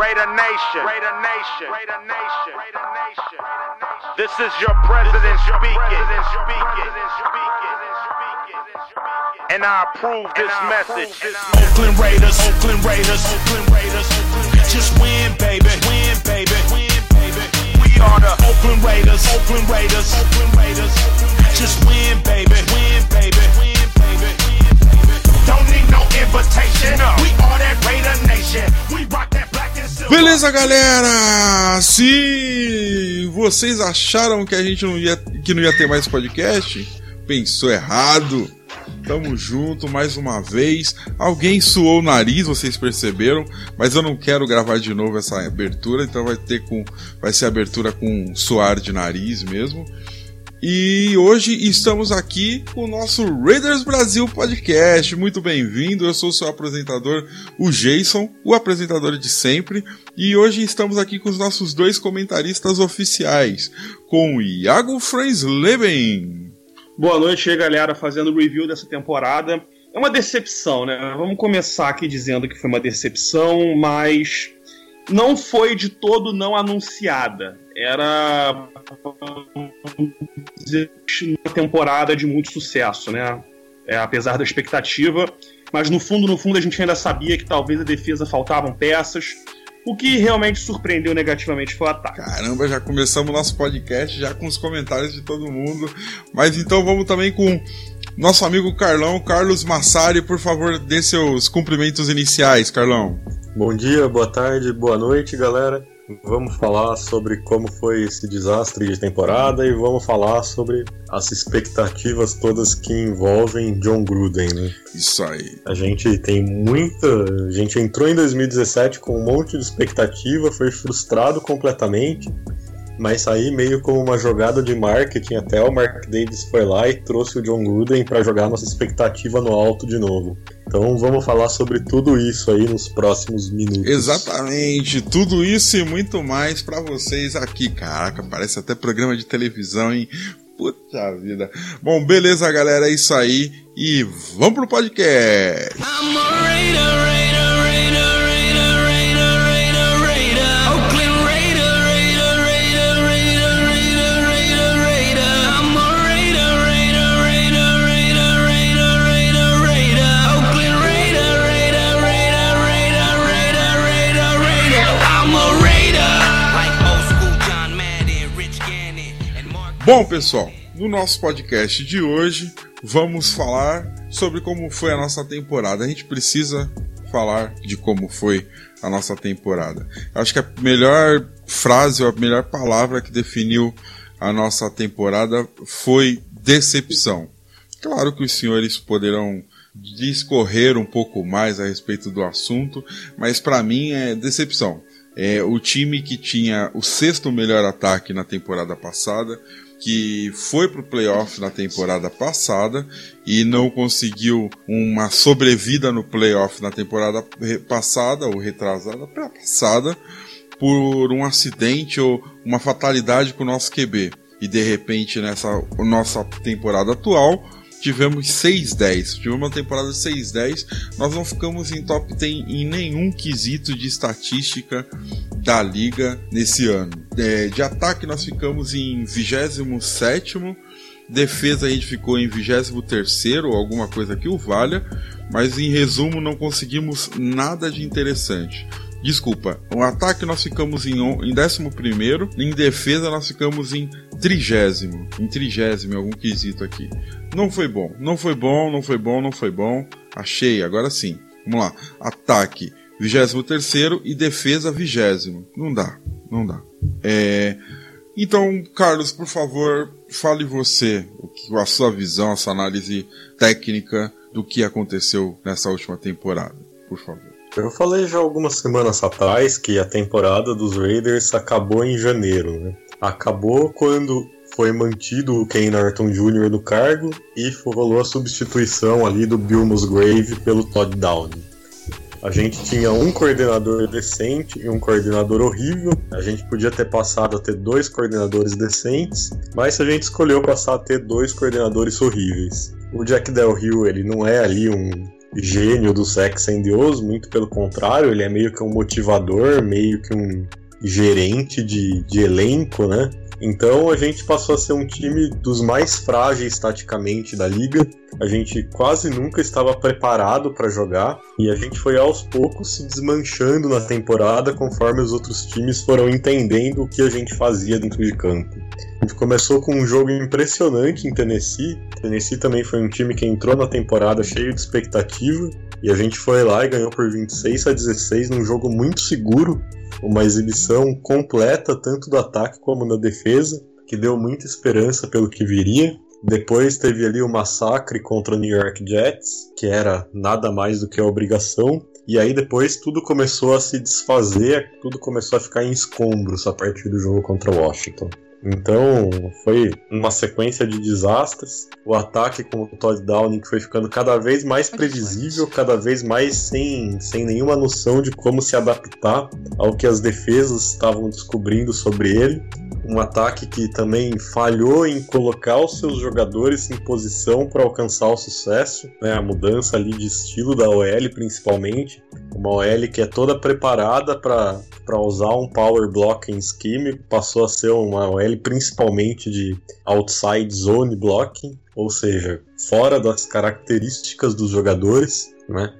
Raider Nation. Raider Nation. Raider Nation. Raider Nation. This is your president speaking. And I approve this message. Oakland Raiders, Oakland Raiders, Oakland Raiders. Just win, baby, win, baby, win, baby. We are the Oakland Raiders, Oakland Raiders, Oakland Raiders. Just win, baby, win, baby, win, baby. Don't need no invitation. We are that Raider Nation. We rock that black and silver. Beleza, galera? Se vocês acharam que a gente não ia, que não ia ter mais podcast, pensou errado. Tamo junto mais uma vez. Alguém suou o nariz, vocês perceberam, mas eu não quero gravar de novo essa abertura, então vai ter com vai ser abertura com suar de nariz mesmo. E hoje estamos aqui com o nosso Raiders Brasil Podcast. Muito bem-vindo. Eu sou o seu apresentador, o Jason, o apresentador de sempre. E hoje estamos aqui com os nossos dois comentaristas oficiais, com o Iago Frensleben. Boa noite galera, fazendo review dessa temporada. É uma decepção, né? Vamos começar aqui dizendo que foi uma decepção, mas não foi de todo não anunciada. Era uma temporada de muito sucesso, né? É, apesar da expectativa, mas no fundo, no fundo, a gente ainda sabia que talvez a defesa faltavam peças. O que realmente surpreendeu negativamente foi o ataque. Caramba, já começamos nosso podcast já com os comentários de todo mundo. Mas então vamos também com nosso amigo Carlão, Carlos Massari, por favor, dê seus cumprimentos iniciais, Carlão. Bom dia, boa tarde, boa noite, galera. Vamos falar sobre como foi esse desastre de temporada e vamos falar sobre as expectativas todas que envolvem John Gruden, né? Isso aí. A gente tem muita. A gente entrou em 2017 com um monte de expectativa, foi frustrado completamente, mas saí meio como uma jogada de marketing. Até o Mark Davis foi lá e trouxe o John Gruden para jogar nossa expectativa no alto de novo. Então vamos falar sobre tudo isso aí nos próximos minutos. Exatamente, tudo isso e muito mais pra vocês aqui. Caraca, parece até programa de televisão, hein? Puta vida. Bom, beleza, galera, é isso aí. E vamos pro podcast. I'm a Raider, Raider, Bom, pessoal, no nosso podcast de hoje vamos falar sobre como foi a nossa temporada. A gente precisa falar de como foi a nossa temporada. Acho que a melhor frase a melhor palavra que definiu a nossa temporada foi decepção. Claro que os senhores poderão discorrer um pouco mais a respeito do assunto, mas para mim é decepção. É o time que tinha o sexto melhor ataque na temporada passada, que foi pro playoff na temporada passada e não conseguiu uma sobrevida no playoff na temporada passada ou retrasada, pra passada, por um acidente ou uma fatalidade com o nosso QB. E de repente nessa nossa temporada atual tivemos 6-10. Tivemos uma temporada de 6-10. Nós não ficamos em top 10 em nenhum quesito de estatística da liga nesse ano. É, de ataque nós ficamos em 27 defesa a gente ficou em 23 ou alguma coisa que o valha, mas em resumo não conseguimos nada de interessante. Desculpa, o ataque nós ficamos em, em 11, em defesa nós ficamos em trigésimo, em trigésimo, algum quesito aqui. Não foi bom, não foi bom, não foi bom, não foi bom. Achei, agora sim. Vamos lá. Ataque 23 e defesa 20. Não dá, não dá. É, então, Carlos, por favor, fale você a sua visão, a sua análise técnica do que aconteceu nessa última temporada, por favor. Eu falei já algumas semanas atrás que a temporada dos Raiders acabou em janeiro, né? Acabou quando foi mantido o Ken Norton Jr. no cargo e rolou a substituição ali do Bill Musgrave pelo Todd Downing. A gente tinha um coordenador decente e um coordenador horrível. A gente podia ter passado a ter dois coordenadores decentes, mas a gente escolheu passar a ter dois coordenadores horríveis. O Jack Del Rio, ele não é ali um gênio do Sex and O's, muito pelo contrário, ele é meio que um motivador, meio que um gerente de, de elenco, né? Então a gente passou a ser um time dos mais frágeis taticamente da liga. A gente quase nunca estava preparado para jogar e a gente foi aos poucos se desmanchando na temporada conforme os outros times foram entendendo o que a gente fazia dentro de campo. A gente começou com um jogo impressionante em Tennessee. Tennessee também foi um time que entrou na temporada cheio de expectativa e a gente foi lá e ganhou por 26 a 16 num jogo muito seguro uma exibição completa, tanto do ataque como da defesa, que deu muita esperança pelo que viria. Depois teve ali o massacre contra o New York Jets, que era nada mais do que a obrigação. E aí depois tudo começou a se desfazer, tudo começou a ficar em escombros a partir do jogo contra o Washington. Então foi uma sequência de desastres. O ataque com o Todd Downing foi ficando cada vez mais previsível, cada vez mais sem, sem nenhuma noção de como se adaptar ao que as defesas estavam descobrindo sobre ele. Um ataque que também falhou em colocar os seus jogadores em posição para alcançar o sucesso, né? a mudança ali de estilo da OL principalmente. Uma OL que é toda preparada para usar um power blocking scheme, passou a ser uma OL principalmente de outside zone blocking, ou seja, fora das características dos jogadores, né?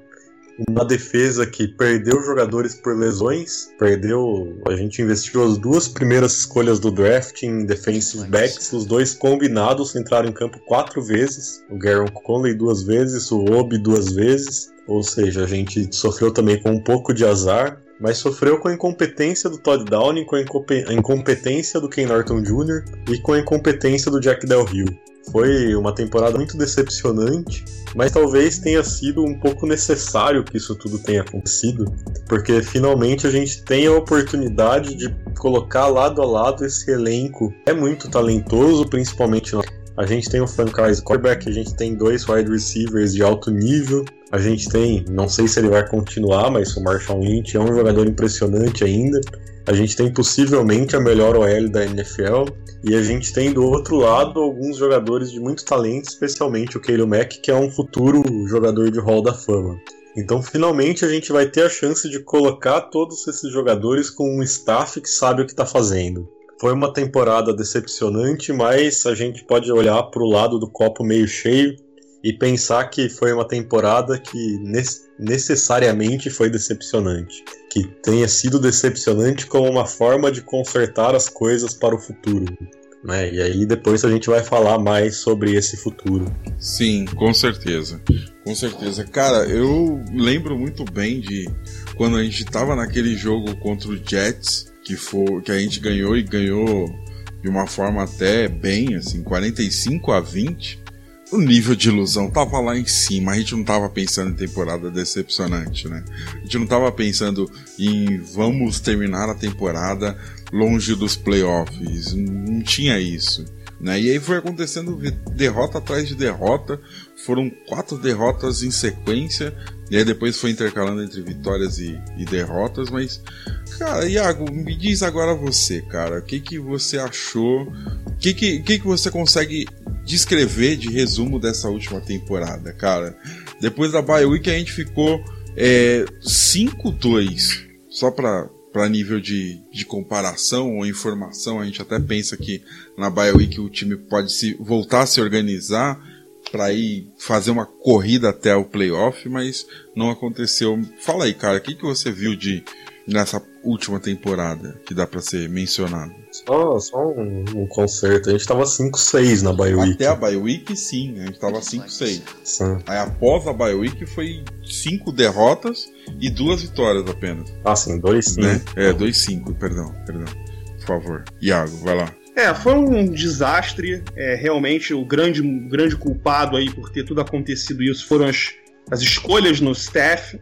Uma defesa que perdeu jogadores por lesões, perdeu. A gente investiu as duas primeiras escolhas do draft em defensive backs, os dois combinados entraram em campo quatro vezes. O Garon Conley duas vezes, o Obi duas vezes. Ou seja, a gente sofreu também com um pouco de azar, mas sofreu com a incompetência do Todd Downing, com a incompetência do Ken Norton Jr. e com a incompetência do Jack Del Rio. Foi uma temporada muito decepcionante, mas talvez tenha sido um pouco necessário que isso tudo tenha acontecido, porque finalmente a gente tem a oportunidade de colocar lado a lado esse elenco. É muito talentoso, principalmente a gente tem um franchise quarterback, a gente tem dois wide receivers de alto nível, a gente tem, não sei se ele vai continuar, mas o Marshall Lynch é um jogador impressionante ainda. A gente tem possivelmente a melhor OL da NFL. E a gente tem do outro lado alguns jogadores de muito talento, especialmente o Khalil Mack, que é um futuro jogador de Hall da Fama. Então, finalmente, a gente vai ter a chance de colocar todos esses jogadores com um staff que sabe o que está fazendo. Foi uma temporada decepcionante, mas a gente pode olhar para o lado do copo meio cheio e pensar que foi uma temporada que necessariamente foi decepcionante. Que tenha sido decepcionante como uma forma de consertar as coisas para o futuro. Né? E aí depois a gente vai falar mais sobre esse futuro. Sim, com certeza. Com certeza. Cara, eu lembro muito bem de quando a gente tava naquele jogo contra o Jets, que, foi, que a gente ganhou e ganhou de uma forma até bem, assim, 45 a 20 o nível de ilusão tava lá em cima. A gente não tava pensando em temporada decepcionante, né? A gente não tava pensando em vamos terminar a temporada longe dos playoffs. Não tinha isso. Né? E aí foi acontecendo derrota atrás de derrota. Foram quatro derrotas em sequência. E aí depois foi intercalando entre vitórias e, e derrotas. Mas, cara, Iago, me diz agora você, cara. O que, que você achou? O que, que, que, que você consegue descrever de resumo dessa última temporada, cara. Depois da bye week a gente ficou é, 5-2, só para para nível de, de comparação ou informação, a gente até pensa que na week o time pode se voltar a se organizar para ir fazer uma corrida até o playoff, mas não aconteceu. Fala aí, cara, o que, que você viu de nessa última temporada que dá para ser mencionado? Só, só um, um, conserto. A gente tava 5-6 na Bye Week. Até a Bye Week, sim. A gente tava 5-6. Aí após a Bye Week foi 5 derrotas e duas vitórias apenas. Ah, sim. 2-5. Né? É, 2-5. Perdão, perdão. Por favor. Iago, vai lá. É, foi um desastre. É, realmente, o grande, grande culpado aí por ter tudo acontecido isso foram as, as escolhas no staff.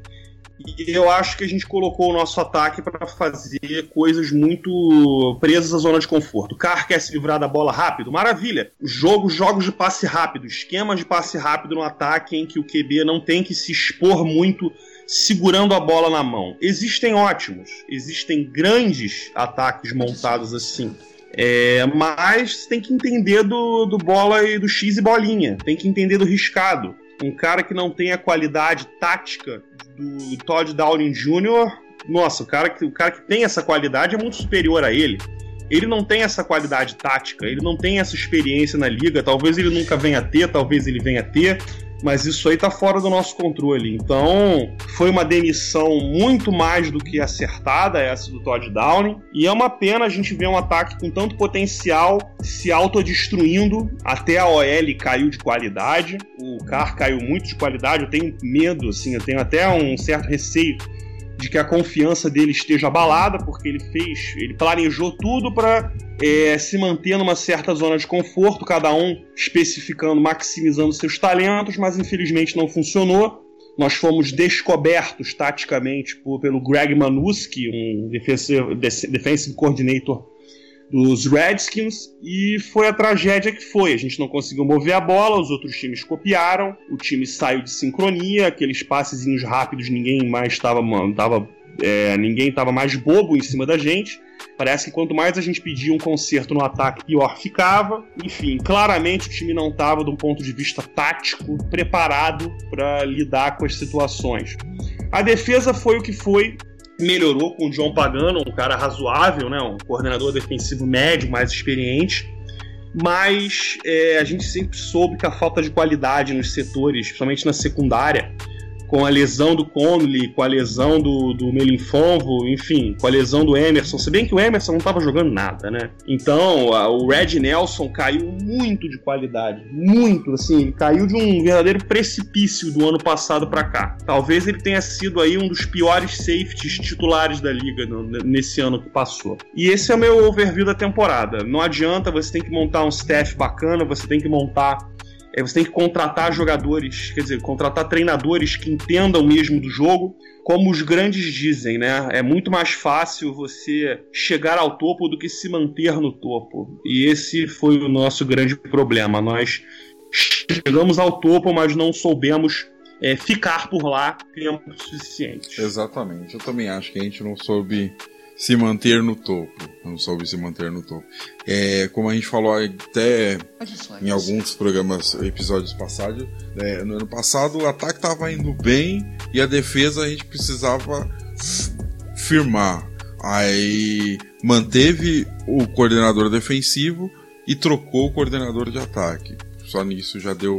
E eu acho que a gente colocou o nosso ataque para fazer coisas muito presas à zona de conforto. O Carr quer se livrar da bola rápido? Maravilha. Jogo, jogos de passe rápido, esquemas de passe rápido no ataque em que o QB não tem que se expor muito segurando a bola na mão. Existem ótimos, existem grandes ataques montados assim. É, mas tem que entender do, do bola e do X e bolinha, tem que entender do riscado. Um cara que não tem a qualidade tática do Todd Downing Jr., nossa, o cara, que, o cara que tem essa qualidade é muito superior a ele. Ele não tem essa qualidade tática, ele não tem essa experiência na liga. Talvez ele nunca venha a ter, talvez ele venha a ter mas isso aí tá fora do nosso controle. Então, foi uma demissão muito mais do que acertada essa do Todd Downing, e é uma pena a gente ver um ataque com tanto potencial se autodestruindo, até a OL caiu de qualidade, o Carr caiu muito de qualidade, eu tenho medo, assim, eu tenho até um certo receio de que a confiança dele esteja abalada, porque ele fez, ele planejou tudo para é, se manter numa certa zona de conforto, cada um especificando, maximizando seus talentos, mas infelizmente não funcionou. Nós fomos descobertos taticamente por, pelo Greg Manuski, um defensive, defensive coordinator dos Redskins e foi a tragédia que foi. A gente não conseguiu mover a bola, os outros times copiaram, o time saiu de sincronia, aqueles passezinhos rápidos, ninguém mais estava tava, é, ninguém estava mais bobo em cima da gente. Parece que quanto mais a gente pedia um conserto no ataque, pior ficava. Enfim, claramente o time não estava, de um ponto de vista tático, preparado para lidar com as situações. A defesa foi o que foi, melhorou com o John Pagano, um cara razoável, né? um coordenador defensivo médio, mais experiente. Mas é, a gente sempre soube que a falta de qualidade nos setores, principalmente na secundária, com a lesão do Conley, com a lesão do, do Melinfonvo, enfim, com a lesão do Emerson. Se bem que o Emerson não estava jogando nada, né? Então, a, o Red Nelson caiu muito de qualidade. Muito, assim, ele caiu de um verdadeiro precipício do ano passado para cá. Talvez ele tenha sido aí um dos piores safeties titulares da liga no, nesse ano que passou. E esse é o meu overview da temporada. Não adianta, você tem que montar um staff bacana, você tem que montar é, você tem que contratar jogadores, quer dizer, contratar treinadores que entendam mesmo do jogo, como os grandes dizem, né? É muito mais fácil você chegar ao topo do que se manter no topo. E esse foi o nosso grande problema. Nós chegamos ao topo, mas não soubemos é, ficar por lá tempo suficiente. Exatamente. Eu também acho que a gente não soube se manter no topo. Não soube se manter no topo. É, como a gente falou até em alguns programas, episódios passados, é, no ano passado o ataque estava indo bem e a defesa a gente precisava firmar. Aí manteve o coordenador defensivo e trocou o coordenador de ataque. Só nisso já deu,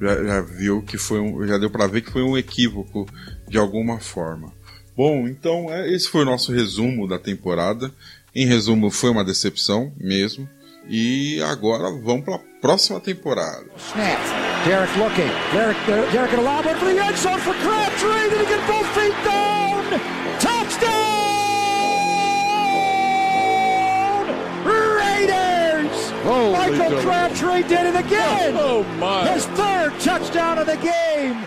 já, já viu que foi um, já deu para ver que foi um equívoco de alguma forma. Bom, então é, esse foi o nosso resumo da temporada. Em resumo, foi uma decepção mesmo. E agora vamos para a próxima temporada. Snap. Derek looking. Derek, uh, Derek in a lob for the end zone for Crabtree. Did he get both feet down? Touchdown! Raiders! Holy Michael. Crabtree did it again. Oh my! His third touchdown of the game.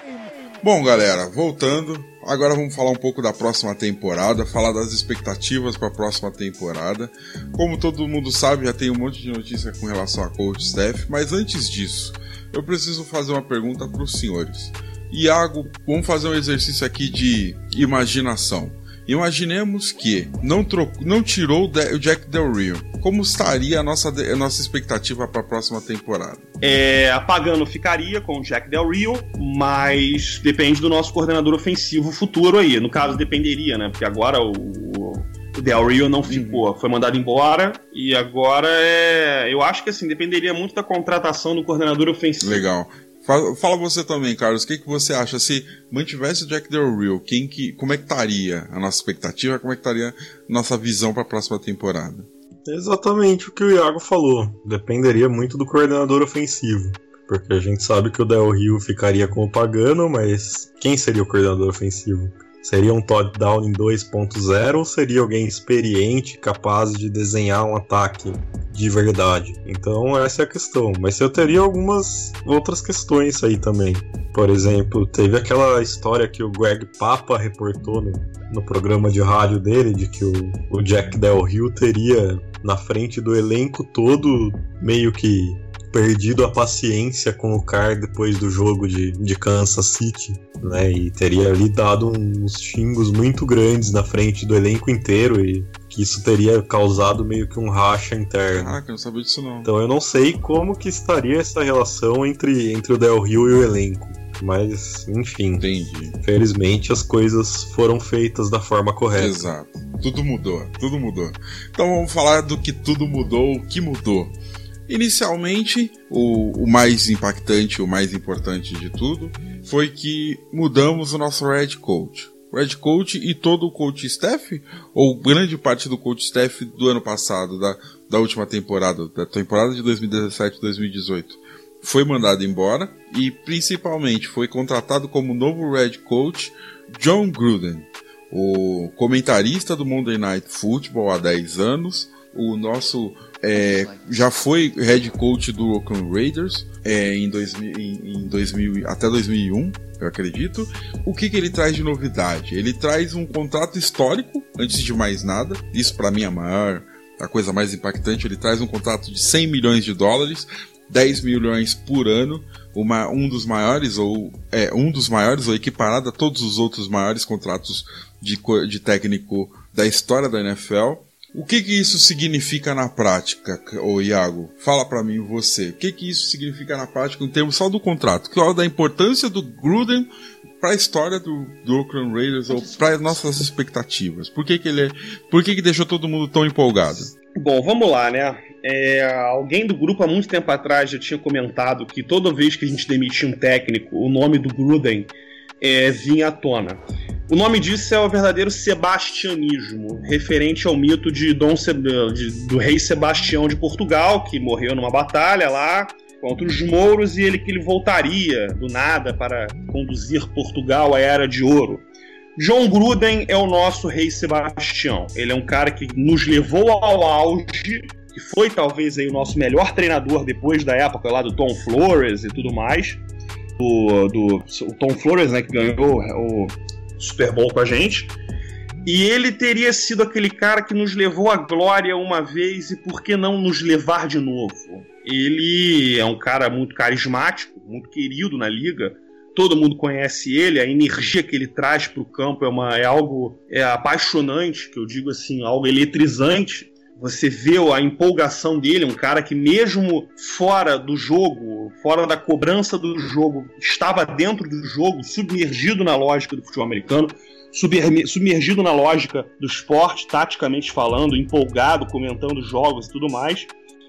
Bom, galera, voltando. Agora vamos falar um pouco da próxima temporada, falar das expectativas para a próxima temporada. Como todo mundo sabe, já tem um monte de notícia com relação a coach staff, mas antes disso, eu preciso fazer uma pergunta para os senhores. Iago, vamos fazer um exercício aqui de imaginação. Imaginemos que não, trocou, não tirou o Jack Del Rio. Como estaria a nossa, a nossa expectativa para a próxima temporada? É, apagando ficaria com o Jack Del Rio, mas depende do nosso coordenador ofensivo futuro aí. No caso, dependeria, né? Porque agora o, o Del Rio não ficou, foi mandado embora e agora é. Eu acho que assim, dependeria muito da contratação do coordenador ofensivo. Legal. Fala, você também, Carlos, o que, que você acha? Se mantivesse Jack Del Rio, quem que, como é que estaria a nossa expectativa? Como é que estaria nossa visão para a próxima temporada? Exatamente o que o Iago falou. Dependeria muito do coordenador ofensivo. Porque a gente sabe que o Del Rio ficaria com o Pagano, mas quem seria o coordenador ofensivo? Seria um Todd Downing 2.0 ou seria alguém experiente, capaz de desenhar um ataque de verdade? Então essa é a questão. Mas eu teria algumas outras questões aí também. Por exemplo, teve aquela história que o Greg Papa reportou no, no programa de rádio dele, de que o, o Jack Del Rio teria na frente do elenco todo meio que perdido a paciência com o Carr depois do jogo de, de Kansas City, né? E teria ali dado uns xingos muito grandes na frente do elenco inteiro e que isso teria causado meio que um racha interno. Caraca, eu não sabia disso não. Então eu não sei como que estaria essa relação entre, entre o Del Rio e o elenco. Mas, enfim, Entendi. felizmente as coisas foram feitas da forma correta. Exato. Tudo mudou, tudo mudou. Então vamos falar do que tudo mudou, o que mudou. Inicialmente, o, o mais impactante, o mais importante de tudo, foi que mudamos o nosso Red Coach. Red Coach e todo o coach staff, ou grande parte do coach staff do ano passado, da, da última temporada, da temporada de 2017-2018, foi mandado embora e principalmente foi contratado como novo Red Coach John Gruden, o comentarista do Monday Night Football há 10 anos, o nosso é, já foi head coach do Oakland Raiders é, em, 2000, em, em 2000, até 2001, eu acredito. O que, que ele traz de novidade? Ele traz um contrato histórico, antes de mais nada. Isso para mim é a maior, a coisa mais impactante. Ele traz um contrato de 100 milhões de dólares, 10 milhões por ano, uma, um dos maiores ou é um dos maiores ou equiparado a todos os outros maiores contratos de, de técnico da história da NFL. O que que isso significa na prática, ô Iago? Fala para mim você. O que que isso significa na prática em termos só do contrato? Que da importância do Gruden para a história do, do Oakland Raiders ou para nossas expectativas? Por que que ele é, por que que deixou todo mundo tão empolgado? Bom, vamos lá, né? É, alguém do grupo há muito tempo atrás já tinha comentado que toda vez que a gente demitia um técnico, o nome do Gruden é, vinha à tona. O nome disso é o verdadeiro sebastianismo, referente ao mito de Dom Se de, do rei Sebastião de Portugal, que morreu numa batalha lá contra os mouros e ele que ele voltaria do nada para conduzir Portugal à era de ouro. John Gruden é o nosso rei Sebastião. Ele é um cara que nos levou ao auge, que foi talvez aí o nosso melhor treinador depois da época lá do Tom Flores e tudo mais. Do, do o Tom Flores, né, que ganhou o Super Bowl com a gente. E ele teria sido aquele cara que nos levou à glória uma vez e por que não nos levar de novo? Ele é um cara muito carismático, muito querido na liga. Todo mundo conhece ele, a energia que ele traz para o campo é, uma, é algo é apaixonante, que eu digo assim, algo eletrizante. Você vê a empolgação dele, um cara que mesmo fora do jogo, fora da cobrança do jogo, estava dentro do jogo, submergido na lógica do futebol americano, submergido na lógica do esporte, taticamente falando, empolgado, comentando jogos e tudo mais.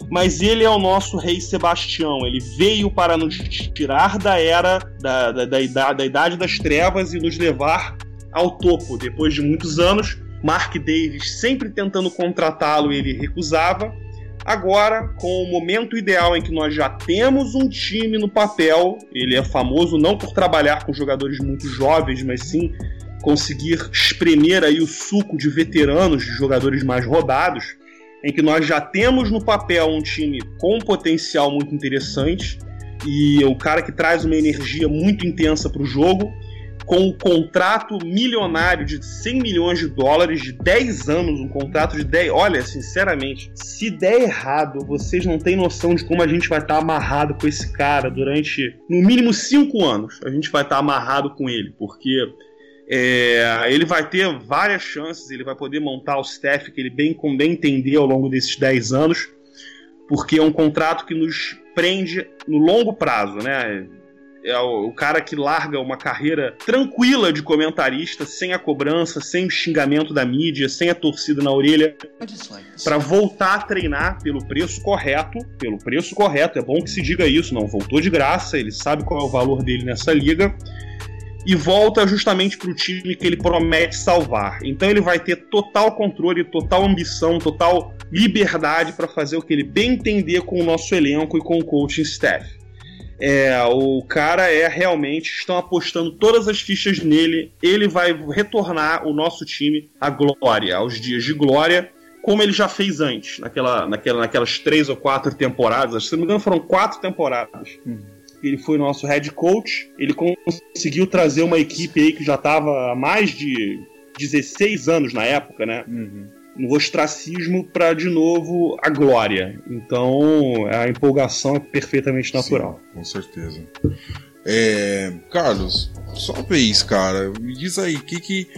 Mas ele é o nosso rei Sebastião. Ele veio para nos tirar da era da, da, da, da idade das trevas e nos levar ao topo. Depois de muitos anos, Mark Davis sempre tentando contratá-lo, ele recusava. Agora, com o momento ideal em que nós já temos um time no papel, ele é famoso não por trabalhar com jogadores muito jovens, mas sim conseguir espremer aí o suco de veteranos, de jogadores mais rodados, em que nós já temos no papel um time com um potencial muito interessante e o cara que traz uma energia muito intensa para o jogo, com um contrato milionário de 100 milhões de dólares de 10 anos, um contrato de 10. Olha, sinceramente, se der errado, vocês não têm noção de como a gente vai estar tá amarrado com esse cara durante no mínimo 5 anos. A gente vai estar tá amarrado com ele, porque é, ele vai ter várias chances, ele vai poder montar o staff que ele bem, bem entender ao longo desses 10 anos, porque é um contrato que nos prende no longo prazo, né? É o, o cara que larga uma carreira tranquila de comentarista, sem a cobrança, sem o xingamento da mídia, sem a torcida na orelha, para voltar a treinar pelo preço correto. Pelo preço correto, é bom que se diga isso, não voltou de graça, ele sabe qual é o valor dele nessa liga e volta justamente para o time que ele promete salvar. Então ele vai ter total controle, total ambição, total liberdade para fazer o que ele bem entender com o nosso elenco e com o coaching staff. É, o cara é realmente, estão apostando todas as fichas nele. Ele vai retornar o nosso time à glória, aos dias de glória, como ele já fez antes, naquela, naquela, naquelas três ou quatro temporadas. Se não me engano, foram quatro temporadas. Uhum. Ele foi nosso head coach. Ele conseguiu trazer uma equipe aí que já estava há mais de 16 anos na época, né? Uhum no ostracismo para de novo a glória. Então a empolgação é perfeitamente natural. Sim, com certeza. É, Carlos, só uma vez, cara, me diz aí, que que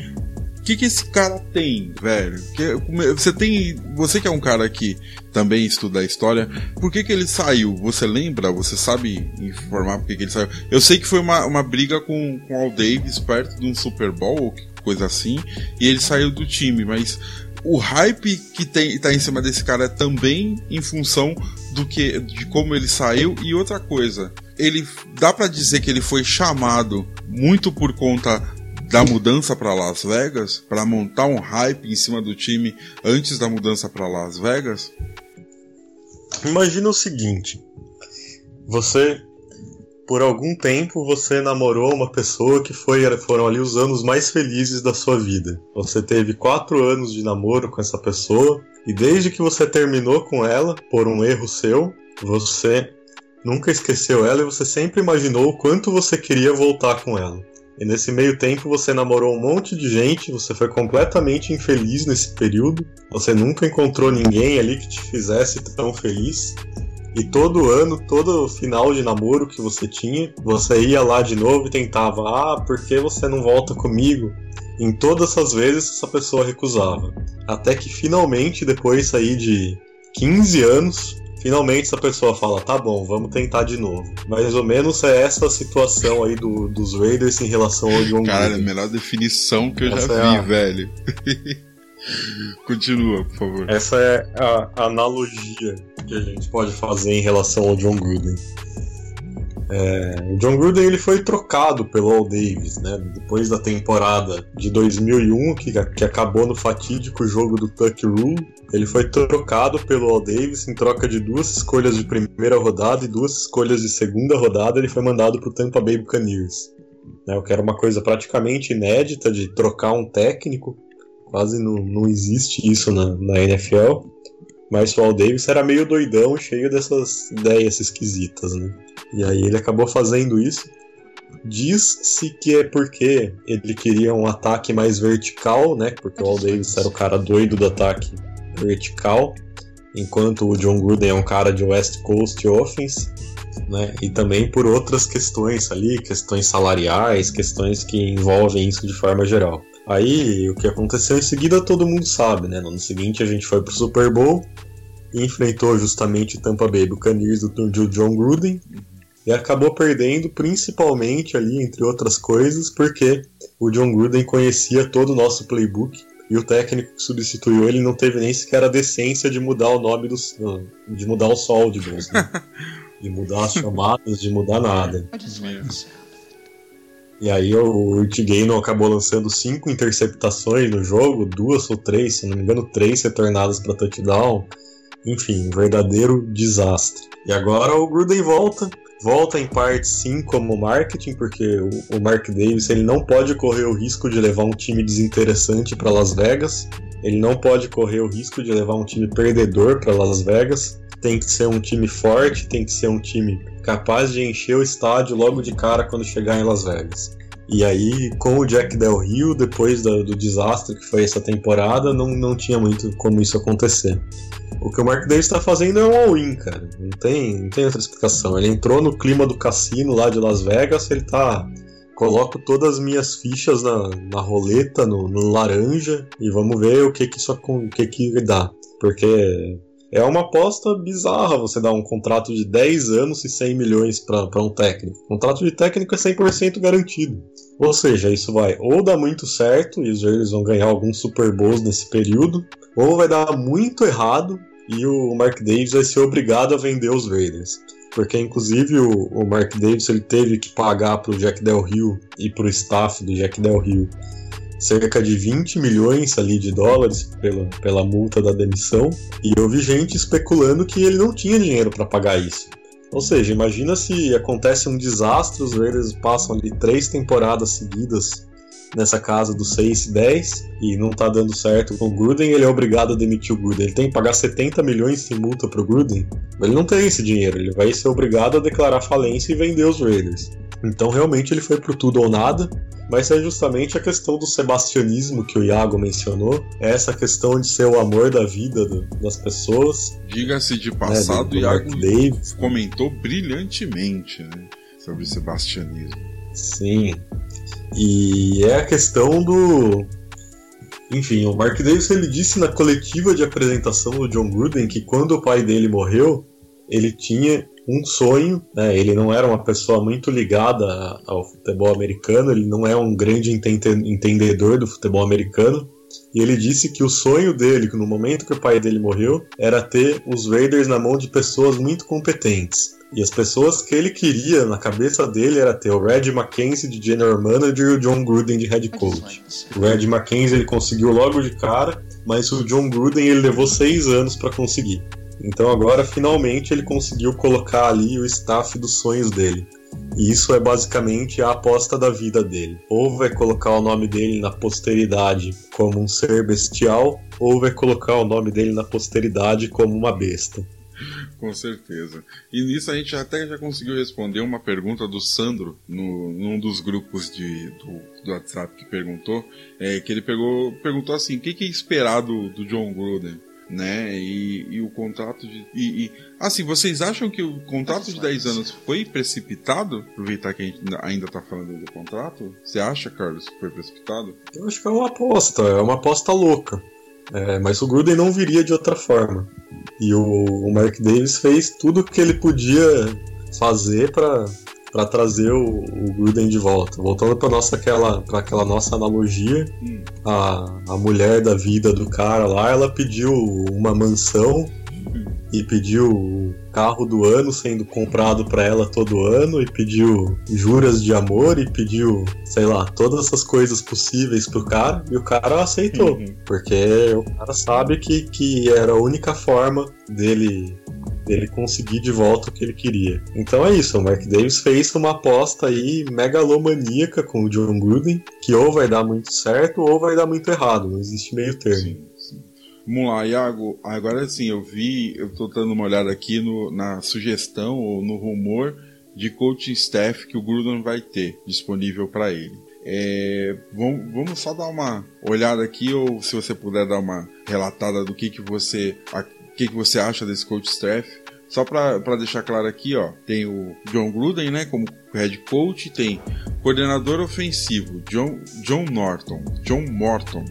O que, que esse cara tem, velho? Que, você tem. Você que é um cara que também estuda a história, por que, que ele saiu? Você lembra? Você sabe informar por que, que ele saiu? Eu sei que foi uma, uma briga com, com o Al Davis perto de um Super Bowl, ou coisa assim, e ele saiu do time, mas o hype que tem, tá em cima desse cara é também em função do que de como ele saiu e outra coisa ele dá para dizer que ele foi chamado muito por conta da mudança para Las Vegas, para montar um hype em cima do time antes da mudança para Las Vegas? Imagina o seguinte: você, por algum tempo, você namorou uma pessoa que foi, foram ali os anos mais felizes da sua vida. Você teve quatro anos de namoro com essa pessoa e desde que você terminou com ela por um erro seu, você nunca esqueceu ela e você sempre imaginou o quanto você queria voltar com ela. E nesse meio tempo você namorou um monte de gente, você foi completamente infeliz nesse período, você nunca encontrou ninguém ali que te fizesse tão feliz. E todo ano, todo final de namoro que você tinha, você ia lá de novo e tentava: Ah, por que você não volta comigo? Em todas essas vezes essa pessoa recusava. Até que finalmente, depois aí de 15 anos, finalmente essa pessoa fala, tá bom, vamos tentar de novo. Mais ou menos é essa a situação aí do, dos Raiders em relação ao John Cara, a melhor definição que eu essa já vi, é a... velho. Continua, por favor. Essa é a analogia que a gente pode fazer em relação ao John Gruden. É, o John Gruden ele foi trocado pelo Al Davis, né? Depois da temporada de 2001, que, que acabou no fatídico jogo do Tuck Rule, ele foi trocado pelo Al Davis em troca de duas escolhas de primeira rodada e duas escolhas de segunda rodada. Ele foi mandado para o Tampa Bay Buccaneers, né? O que era uma coisa praticamente inédita de trocar um técnico. Quase não, não existe isso na, na NFL. Mas o Al Davis era meio doidão, cheio dessas ideias esquisitas, né? E aí ele acabou fazendo isso. Diz-se que é porque ele queria um ataque mais vertical, né? Porque o Al Davis era o cara doido do ataque vertical, enquanto o John Gruden é um cara de West Coast Offense, né? E também por outras questões ali, questões salariais, questões que envolvem isso de forma geral. Aí o que aconteceu em seguida todo mundo sabe, né? No ano seguinte a gente foi pro Super Bowl e enfrentou justamente o Tampa Bay Buccaneers do, do John Gruden e acabou perdendo principalmente ali, entre outras coisas, porque o John Gruden conhecia todo o nosso playbook e o técnico que substituiu ele não teve nem sequer a decência de mudar o nome do de mudar o sol de né? de mudar as chamadas, de mudar nada. E aí o Urtigano acabou lançando cinco interceptações no jogo, duas ou três, se não me engano, três retornadas para touchdown. Enfim, um verdadeiro desastre. E agora o Gruden volta, volta em parte sim como marketing, porque o, Mark Davis ele não pode correr o risco de levar um time desinteressante para Las Vegas. Ele não pode correr o risco de levar um time perdedor para Las Vegas. Tem que ser um time forte, tem que ser um time capaz de encher o estádio logo de cara quando chegar em Las Vegas. E aí, com o Jack Del Rio, depois do, do desastre que foi essa temporada, não, não tinha muito como isso acontecer. O que o Mark Davis está fazendo é um all-in, cara. Não tem, não tem outra explicação. Ele entrou no clima do cassino lá de Las Vegas, ele tá. Coloco todas as minhas fichas na, na roleta, no, no laranja, e vamos ver o que que isso o que que dá. Porque é uma aposta bizarra você dar um contrato de 10 anos e 100 milhões para um técnico. O contrato de técnico é 100% garantido. Ou seja, isso vai ou dar muito certo e os Raiders vão ganhar alguns Super Bowls nesse período, ou vai dar muito errado e o Mark Davis vai ser obrigado a vender os Raiders. Porque, inclusive, o, o Mark Davis ele teve que pagar para o Jack Del Rio e para o staff do Jack Del Rio cerca de 20 milhões ali de dólares pela, pela multa da demissão, e eu vi gente especulando que ele não tinha dinheiro para pagar isso. Ou seja, imagina se acontece um desastre, os Raiders passam ali três temporadas seguidas nessa casa do 6 e 10 e não tá dando certo com o Gruden, ele é obrigado a demitir o Gruden. Ele tem que pagar 70 milhões de multa pro Gruden. Ele não tem esse dinheiro, ele vai ser obrigado a declarar falência e vender os Raiders. Então realmente ele foi pro tudo ou nada, mas é justamente a questão do sebastianismo que o Iago mencionou, é essa questão de ser o amor da vida do, das pessoas. Diga-se de passado, né, Iago Davis. comentou brilhantemente né, sobre o sebastianismo. Sim, e é a questão do Enfim, o Mark Davis ele disse na coletiva de apresentação do John Gruden que quando o pai dele morreu, ele tinha um sonho, né? Ele não era uma pessoa muito ligada ao futebol americano, ele não é um grande entendedor do futebol americano. E ele disse que o sonho dele, no momento que o pai dele morreu, era ter os Raiders na mão de pessoas muito competentes. E as pessoas que ele queria na cabeça dele era ter o Red Mackenzie de General Manager e o John Gruden de Head Coach. O Red Mackenzie ele conseguiu logo de cara, mas o John Gruden ele levou seis anos para conseguir. Então agora finalmente ele conseguiu colocar ali o staff dos sonhos dele. E isso é basicamente a aposta da vida dele. Ou vai colocar o nome dele na posteridade como um ser bestial, ou vai colocar o nome dele na posteridade como uma besta. Com certeza. E nisso a gente até já conseguiu responder uma pergunta do Sandro, no, num dos grupos de, do, do WhatsApp que perguntou, é, que ele pegou, perguntou assim, o que, que é esperado do John Gruden? né? E, e, o contrato de. E, e, assim, vocês acham que o contrato de 10 anos foi precipitado? Aproveitar que a gente ainda tá falando do contrato. Você acha, Carlos, que foi precipitado? Eu acho que é uma aposta, é uma aposta louca. É, mas o Gruden não viria de outra forma. E o, o Mark Davis fez tudo o que ele podia fazer para para trazer o, o Gruden de volta. Voltando para nossa aquela para aquela nossa analogia, hum. a, a mulher da vida do cara lá, ela pediu uma mansão. E pediu o carro do ano sendo comprado para ela todo ano e pediu juras de amor e pediu, sei lá, todas essas coisas possíveis pro cara e o cara aceitou, uhum. porque o cara sabe que, que era a única forma dele dele conseguir de volta o que ele queria. Então é isso, o Mark Davis fez uma aposta aí megalomaníaca com o John Gruden, que ou vai dar muito certo ou vai dar muito errado, não existe meio termo. Sim. Vamos lá, Iago. Agora sim, eu vi, eu tô dando uma olhada aqui no, na sugestão ou no rumor de coaching staff que o Gruden vai ter disponível para ele. É, vamos, vamos, só dar uma olhada aqui, ou se você puder dar uma relatada do que, que você o que, que você acha desse coach staff. Só para deixar claro aqui, ó, tem o John Gruden, né, como head coach, tem coordenador ofensivo John, John Norton, John Morton,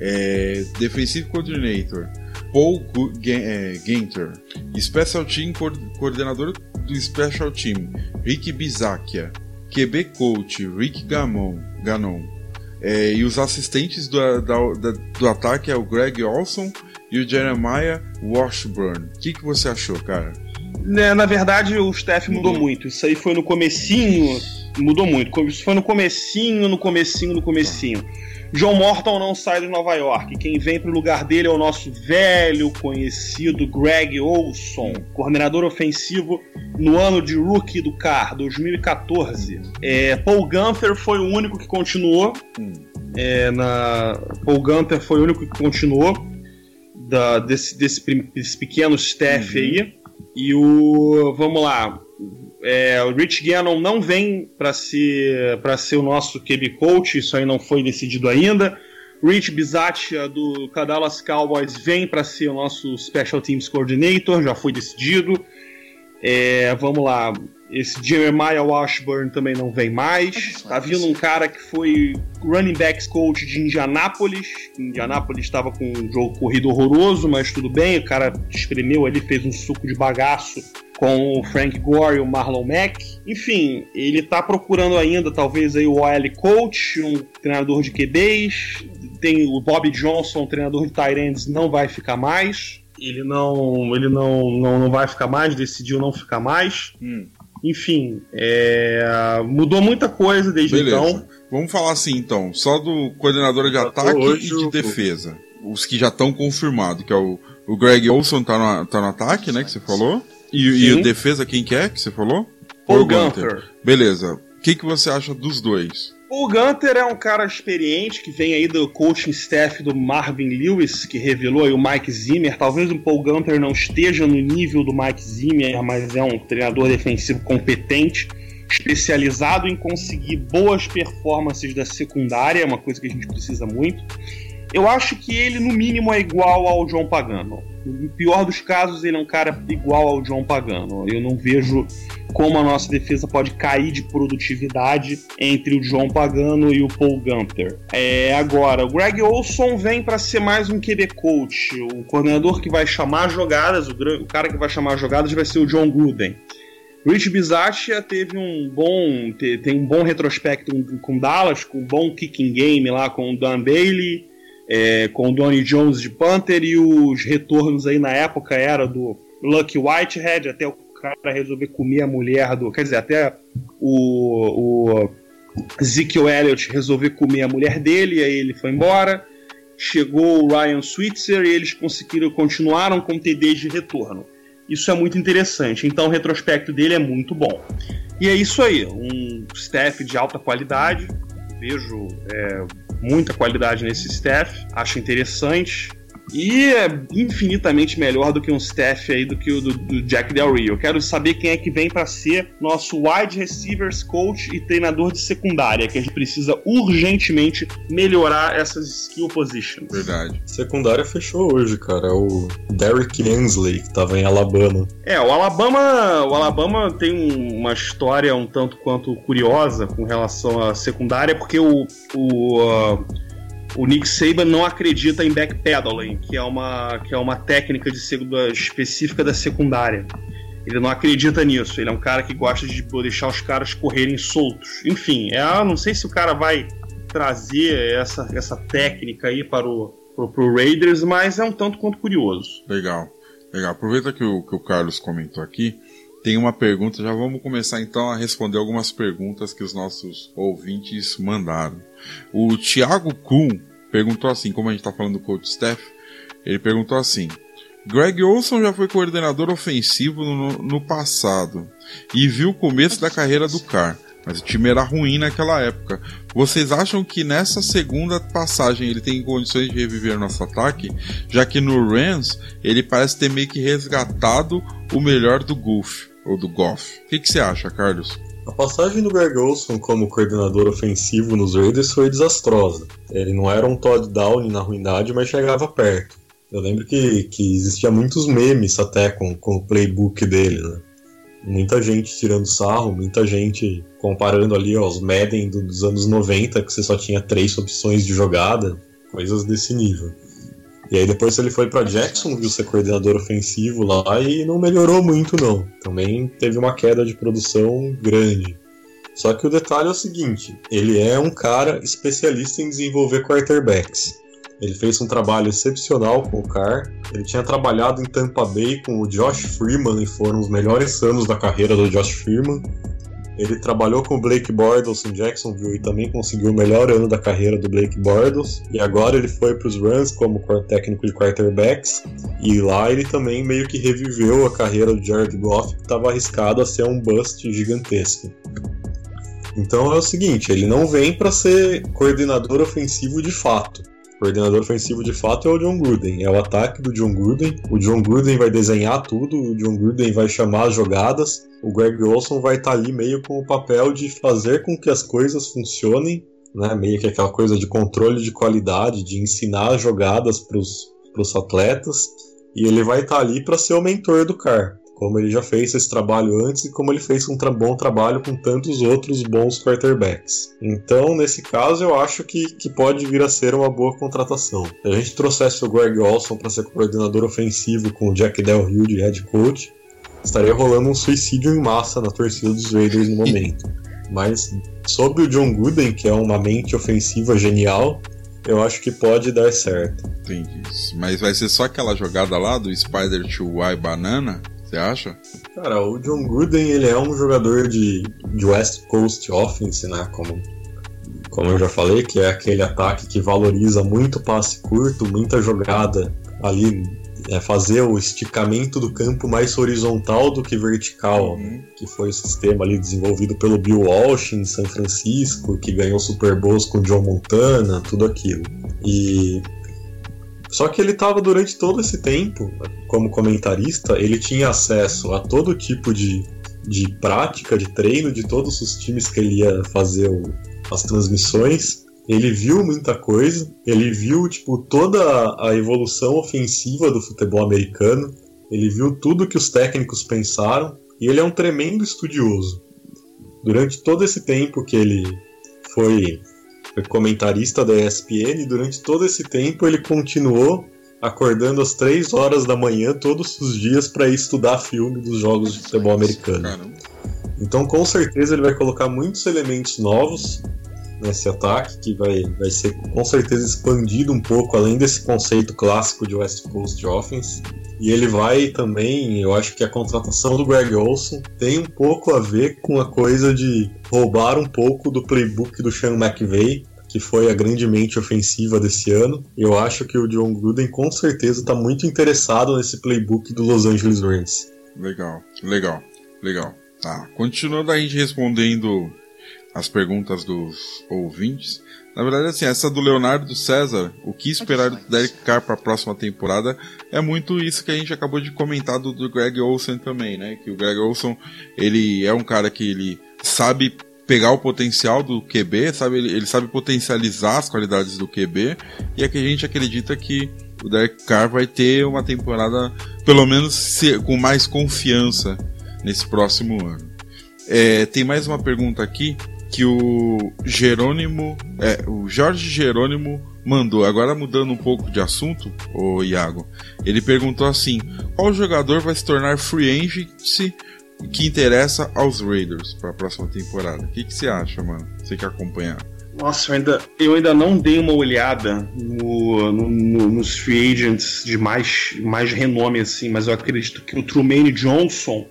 é, defensive coordinator Paul Ginter, é, special team coordenador do special team Rick Bizakia, QB coach Rick Gamon, Ganon, é, e os assistentes do, da, da, do ataque é o Greg Olson e o Jeremiah Washburn. O que, que você achou, cara? Né, na verdade, o staff mudou muito. Isso aí foi no comecinho, mudou muito. Isso foi no comecinho, no comecinho, no comecinho. John Morton não sai de Nova York. Quem vem para o lugar dele é o nosso velho conhecido Greg Olson, coordenador ofensivo no ano de rookie do CAR, 2014. É, Paul Gunther foi o único que continuou. É, na, Paul Gunther foi o único que continuou da, desse, desse, desse pequeno staff uhum. aí. E o. Vamos lá. É, o Rich Gannon não vem para ser, para ser o nosso QB coach, isso aí não foi decidido ainda. Rich Bizatia do Dallas Cowboys vem para ser o nosso Special Teams Coordinator, já foi decidido. É, vamos lá, esse Jeremiah Washburn também não vem mais. Tá vindo um cara que foi running backs coach de Indianápolis. Indianápolis estava com um jogo corrido horroroso, mas tudo bem. O cara espremeu ali, fez um suco de bagaço com o Frank Gore e o Marlon Mack. Enfim, ele tá procurando ainda talvez aí o OL coach, um treinador de QBs. Tem o Bob Johnson, treinador de ends, não vai ficar mais. Ele não, ele não, não, não vai ficar mais, decidiu não ficar mais. Hum. Enfim, é... mudou muita coisa desde Beleza. então. Vamos falar assim então, só do coordenador de ataque e de defesa. Os que já estão confirmados, que é o, o Greg Olson tá no, tá no ataque, né, que você falou. E, e o defesa quem que é, que você falou? Paul Gunther. Beleza. O que, que você acha dos dois? O Gunter é um cara experiente que vem aí do coaching staff do Marvin Lewis, que revelou aí o Mike Zimmer. Talvez o Paul Gunter não esteja no nível do Mike Zimmer, mas é um treinador defensivo competente, especializado em conseguir boas performances da secundária, é uma coisa que a gente precisa muito. Eu acho que ele, no mínimo, é igual ao João Pagano. No pior dos casos, ele é um cara igual ao João Pagano. Eu não vejo como a nossa defesa pode cair de produtividade entre o João Pagano e o Paul Gunther. É, agora, o Greg Olson vem para ser mais um QB coach, o coordenador que vai chamar jogadas, o, o cara que vai chamar jogadas vai ser o John Gruden. Rich Bisaccia teve um bom tem um bom retrospecto com Dallas, com um bom kicking game lá com o Dan Bailey, é, com o Donnie Jones de Panther e os retornos aí na época era do Lucky Whitehead até o cara resolver comer a mulher do. Quer dizer, até o, o Ezekiel Elliott resolver comer a mulher dele, aí ele foi embora. Chegou o Ryan Switzer e eles conseguiram, continuaram com TDs de retorno. Isso é muito interessante. Então o retrospecto dele é muito bom. E é isso aí, um staff de alta qualidade. Vejo é, muita qualidade nesse staff, acho interessante. E é infinitamente melhor do que um staff aí do que o do, do Jack Del Rio. Eu quero saber quem é que vem para ser nosso wide receivers coach e treinador de secundária, que a gente precisa urgentemente melhorar essas skill positions. Verdade. Secundária fechou hoje, cara. É o Derrick Hensley, que tava em Alabama. É, o Alabama, o Alabama tem uma história um tanto quanto curiosa com relação à secundária, porque o, o uh, o Nick Saban não acredita em backpedaling, que é uma, que é uma técnica de específica da secundária. Ele não acredita nisso. Ele é um cara que gosta de deixar os caras correrem soltos. Enfim, é, não sei se o cara vai trazer essa, essa técnica aí para o pro, pro Raiders, mas é um tanto quanto curioso. Legal, legal. Aproveita que o, que o Carlos comentou aqui. Tem uma pergunta, já vamos começar então a responder algumas perguntas que os nossos ouvintes mandaram. O Thiago Kuhn perguntou assim, como a gente está falando do coach staff, ele perguntou assim: Greg Olson já foi coordenador ofensivo no, no passado e viu o começo da carreira do Carr, mas o time era ruim naquela época. Vocês acham que nessa segunda passagem ele tem condições de reviver nosso ataque? Já que no Rams ele parece ter meio que resgatado o melhor do Golf ou do Goff. O que, que você acha, Carlos? A passagem do Greg Olson como coordenador ofensivo nos Raiders foi desastrosa. Ele não era um Todd Downey na ruindade, mas chegava perto. Eu lembro que, que existia muitos memes até com, com o playbook dele, né? Muita gente tirando sarro, muita gente comparando ali aos Madden dos anos 90, que você só tinha três opções de jogada, coisas desse nível. E aí depois ele foi para Jackson, viu ser coordenador ofensivo lá e não melhorou muito não. Também teve uma queda de produção grande. Só que o detalhe é o seguinte, ele é um cara especialista em desenvolver quarterbacks. Ele fez um trabalho excepcional com o Carr. Ele tinha trabalhado em Tampa Bay com o Josh Freeman e foram os melhores anos da carreira do Josh Freeman. Ele trabalhou com o Blake Bortles em Jacksonville e também conseguiu o melhor ano da carreira do Blake Bortles. E agora ele foi para os Rams como técnico de quarterbacks. E lá ele também meio que reviveu a carreira do Jared Goff, que estava arriscado a ser um bust gigantesco. Então é o seguinte, ele não vem para ser coordenador ofensivo de fato coordenador ofensivo de fato é o John Gruden. É o ataque do John Gruden. O John Gruden vai desenhar tudo, o John Gruden vai chamar as jogadas. O Greg Olson vai estar tá ali meio com o papel de fazer com que as coisas funcionem, né? Meio que aquela coisa de controle de qualidade, de ensinar as jogadas para os atletas. E ele vai estar tá ali para ser o mentor do Car como ele já fez esse trabalho antes e como ele fez um tra bom trabalho com tantos outros bons quarterbacks. Então, nesse caso, eu acho que, que pode vir a ser uma boa contratação. Se a gente trouxesse o Greg Olson para ser coordenador ofensivo com o Jack Del Rio de head coach, estaria rolando um suicídio em massa na torcida dos Raiders no momento. Mas sobre o John Gooden, que é uma mente ofensiva genial, eu acho que pode dar certo. Entendi. Mas vai ser só aquela jogada lá do Spider to Y Banana? Você acha? Cara, o John Gruden ele é um jogador de, de West Coast Offense, né? Como, como eu já falei, que é aquele ataque que valoriza muito passe curto, muita jogada ali, é fazer o esticamento do campo mais horizontal do que vertical, uhum. que foi o sistema ali desenvolvido pelo Bill Walsh em São Francisco, que ganhou Super Bowls com John Montana, tudo aquilo. E só que ele estava durante todo esse tempo, como comentarista, ele tinha acesso a todo tipo de, de prática, de treino de todos os times que ele ia fazer o, as transmissões. Ele viu muita coisa, ele viu tipo toda a evolução ofensiva do futebol americano, ele viu tudo que os técnicos pensaram, E ele é um tremendo estudioso. Durante todo esse tempo que ele foi comentarista da ESPN, durante todo esse tempo ele continuou acordando às 3 horas da manhã todos os dias para estudar filme dos jogos de futebol americano. Caramba. Então, com certeza, ele vai colocar muitos elementos novos nesse ataque, que vai, vai ser com certeza expandido um pouco além desse conceito clássico de West Coast Offense. E ele vai também, eu acho que a contratação do Greg Olson tem um pouco a ver com a coisa de roubar um pouco do playbook do Sean McVay, que foi a grande mente ofensiva desse ano. Eu acho que o John Gruden com certeza está muito interessado nesse playbook do Los Angeles Rams. Legal, legal, legal. Tá, continuando a gente respondendo as perguntas dos ouvintes. Na verdade, assim, essa do Leonardo César, o que esperar do Derek Carr para a próxima temporada, é muito isso que a gente acabou de comentar do, do Greg Olsen também, né? Que o Greg Olsen, ele é um cara que ele sabe pegar o potencial do QB, sabe? Ele, ele sabe potencializar as qualidades do QB, e é que a gente acredita que o Derek Carr vai ter uma temporada, pelo menos, se- com mais confiança nesse próximo ano. É, tem mais uma pergunta aqui que o Jerônimo, é, o Jorge Jerônimo mandou. Agora mudando um pouco de assunto, o Iago, ele perguntou assim: qual jogador vai se tornar free agent que interessa aos Raiders para a próxima temporada? O que, que você acha, mano? Você que acompanhar? Nossa, eu ainda, eu ainda não dei uma olhada no- no- no- nos free agents de mais, mais renome, assim, mas eu acredito que o Trumaine Johnson,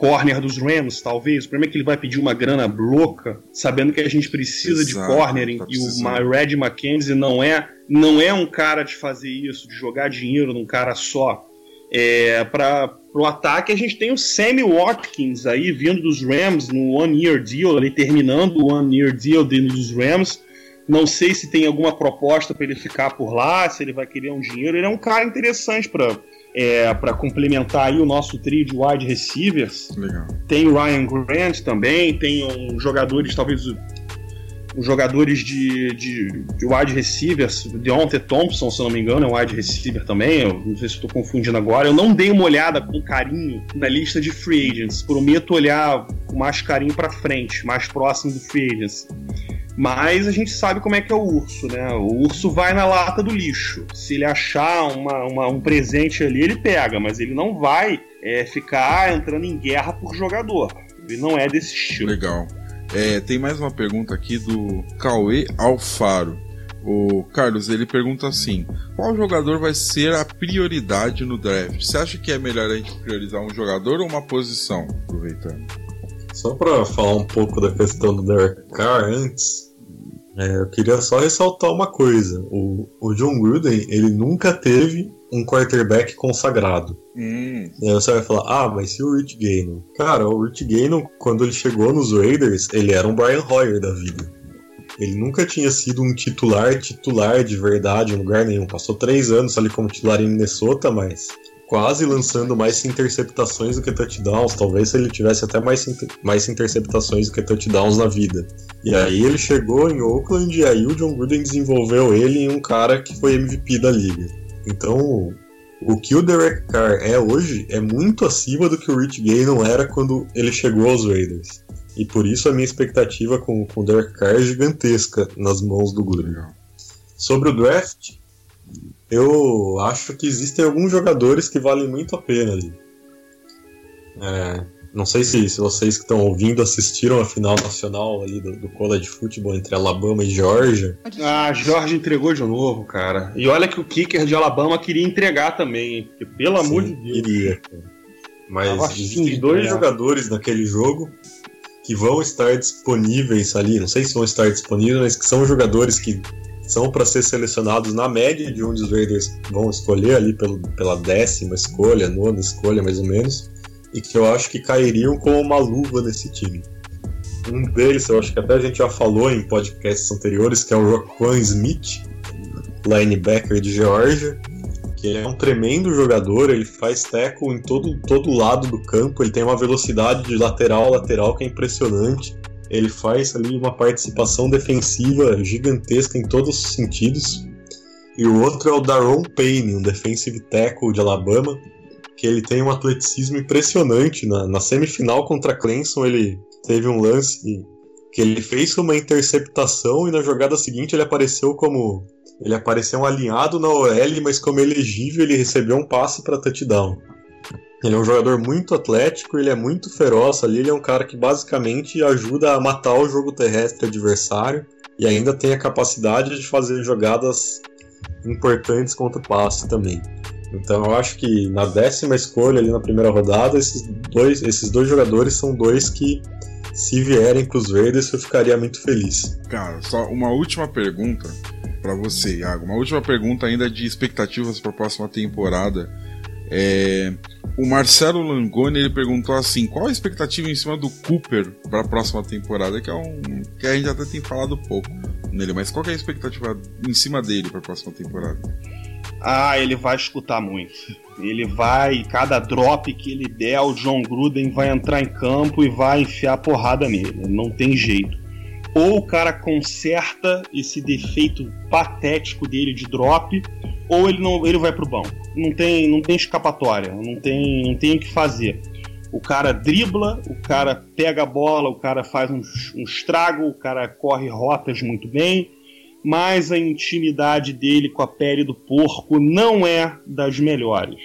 corner dos Rams, talvez, o problema é que ele vai pedir uma grana louca, sabendo que a gente precisa de Exato, corner tá e o Red McKenzie não é, não é um cara de fazer isso, de jogar dinheiro num cara só. É, para o ataque, a gente tem o Sammy Watkins aí vindo dos Rams no One Year Deal, ali terminando o One Year Deal dentro dos Rams. Não sei se tem alguma proposta para ele ficar por lá, se ele vai querer um dinheiro. Ele é um cara interessante para é, para complementar aí o nosso trio de wide receivers. Legal. Tem o Ryan Grant também, tem um, jogadores, talvez os jogadores de, de, de wide receivers, Deontay Thompson, se eu não me engano, é um wide receiver também, eu não sei se estou confundindo agora. Eu não dei uma olhada com carinho na lista de free agents, prometo olhar com mais carinho para frente, mais próximo do free agents. Mas a gente sabe como é que é o urso, né? O urso vai na lata do lixo. Se ele achar uma, uma- um presente ali, ele pega, mas ele não vai é, ficar entrando em guerra por jogador. Ele não é desse estilo. Legal. É, tem mais uma pergunta aqui do Cauê Alfaro. O Carlos, ele pergunta assim: qual jogador vai ser a prioridade no draft? Você acha que é melhor a gente priorizar um jogador ou uma posição? Aproveitando. Só para falar um pouco da questão do Derek Carr antes, é, eu queria só ressaltar uma coisa. O, o John Gruden, ele nunca teve um quarterback consagrado. Hum, E aí você vai falar, ah, mas e o Rich Gannon? Cara, o Rich Gannon, quando ele chegou nos Raiders, ele era um Brian Hoyer da vida. Ele nunca tinha sido um titular, titular de verdade em lugar nenhum. Passou três anos ali como titular em Minnesota, mas quase lançando mais interceptações do que touchdowns. Talvez se ele tivesse até mais, inter- mais interceptações do que touchdowns na vida. E aí ele chegou em Oakland e aí o John Gruden desenvolveu ele em um cara que foi MVP da liga. Então, o que o Derek Carr é hoje é muito acima do que o Rich Gannon era quando ele chegou aos Raiders. E por isso a minha expectativa com, com o Derek Carr é gigantesca nas mãos do Gruden. Sobre o draft, eu acho que existem alguns jogadores que valem muito a pena ali. É, não sei se, se vocês que estão ouvindo assistiram a final nacional ali do, do college football entre Alabama e Georgia. Ah, Jorge entregou de novo, cara. E olha que o kicker de Alabama queria entregar também, hein? Porque, pelo amor de Sim, Deus. iria, cara. Mas existem dois jogadores naquele jogo que vão estar disponíveis ali. Não sei se vão estar disponíveis, mas que são jogadores que são para ser selecionados na média de onde os Raiders vão escolher ali pelo, pela décima escolha, nona escolha mais ou menos, e que eu acho que cairiam como uma luva nesse time. Um deles, eu acho que até a gente já falou em podcasts anteriores, que é o Roquan Smith, linebacker de Georgia, que é um tremendo jogador, ele faz tackle em todo, todo lado do campo, ele tem uma velocidade de lateral a lateral que é impressionante. Ele faz ali uma participação defensiva gigantesca em todos os sentidos. E o outro é o Daron Payne, um defensive tackle de Alabama, que ele tem um atleticismo impressionante. Na, na semifinal contra Clemson, ele teve um lance que ele fez uma interceptação e na jogada seguinte ele apareceu como ele apareceu um alinhado na OL, mas como elegível ele recebeu um passe para touchdown. Ele é um jogador muito atlético, ele é muito feroz ali, ele é um cara que basicamente ajuda a matar o jogo terrestre adversário e ainda tem a capacidade de fazer jogadas importantes contra o passe também. Então eu acho que na décima escolha ali na primeira rodada, esses dois, esses dois jogadores são dois que se vierem para os Raiders eu ficaria muito feliz. Cara, só uma última pergunta para você, Iago. Uma última pergunta ainda de expectativas para a próxima temporada. É, o Marcelo Langoni ele perguntou assim: qual a expectativa em cima do Cooper para a próxima temporada? Que é um que a gente até tem falado pouco nele, mas qual é a expectativa em cima dele para a próxima temporada? Ah, ele vai escutar muito. Ele vai, cada drop que ele der, o John Gruden vai entrar em campo e vai enfiar porrada nele. Não tem jeito. Ou o cara conserta esse defeito patético dele de drop, ou ele não ele vai pro banco. Não tem, não tem escapatória, não tem, não tem o que fazer. O cara dribla, o cara pega a bola, o cara faz um, um estrago, o cara corre rotas muito bem, mas a intimidade dele com a pele do porco não é das melhores.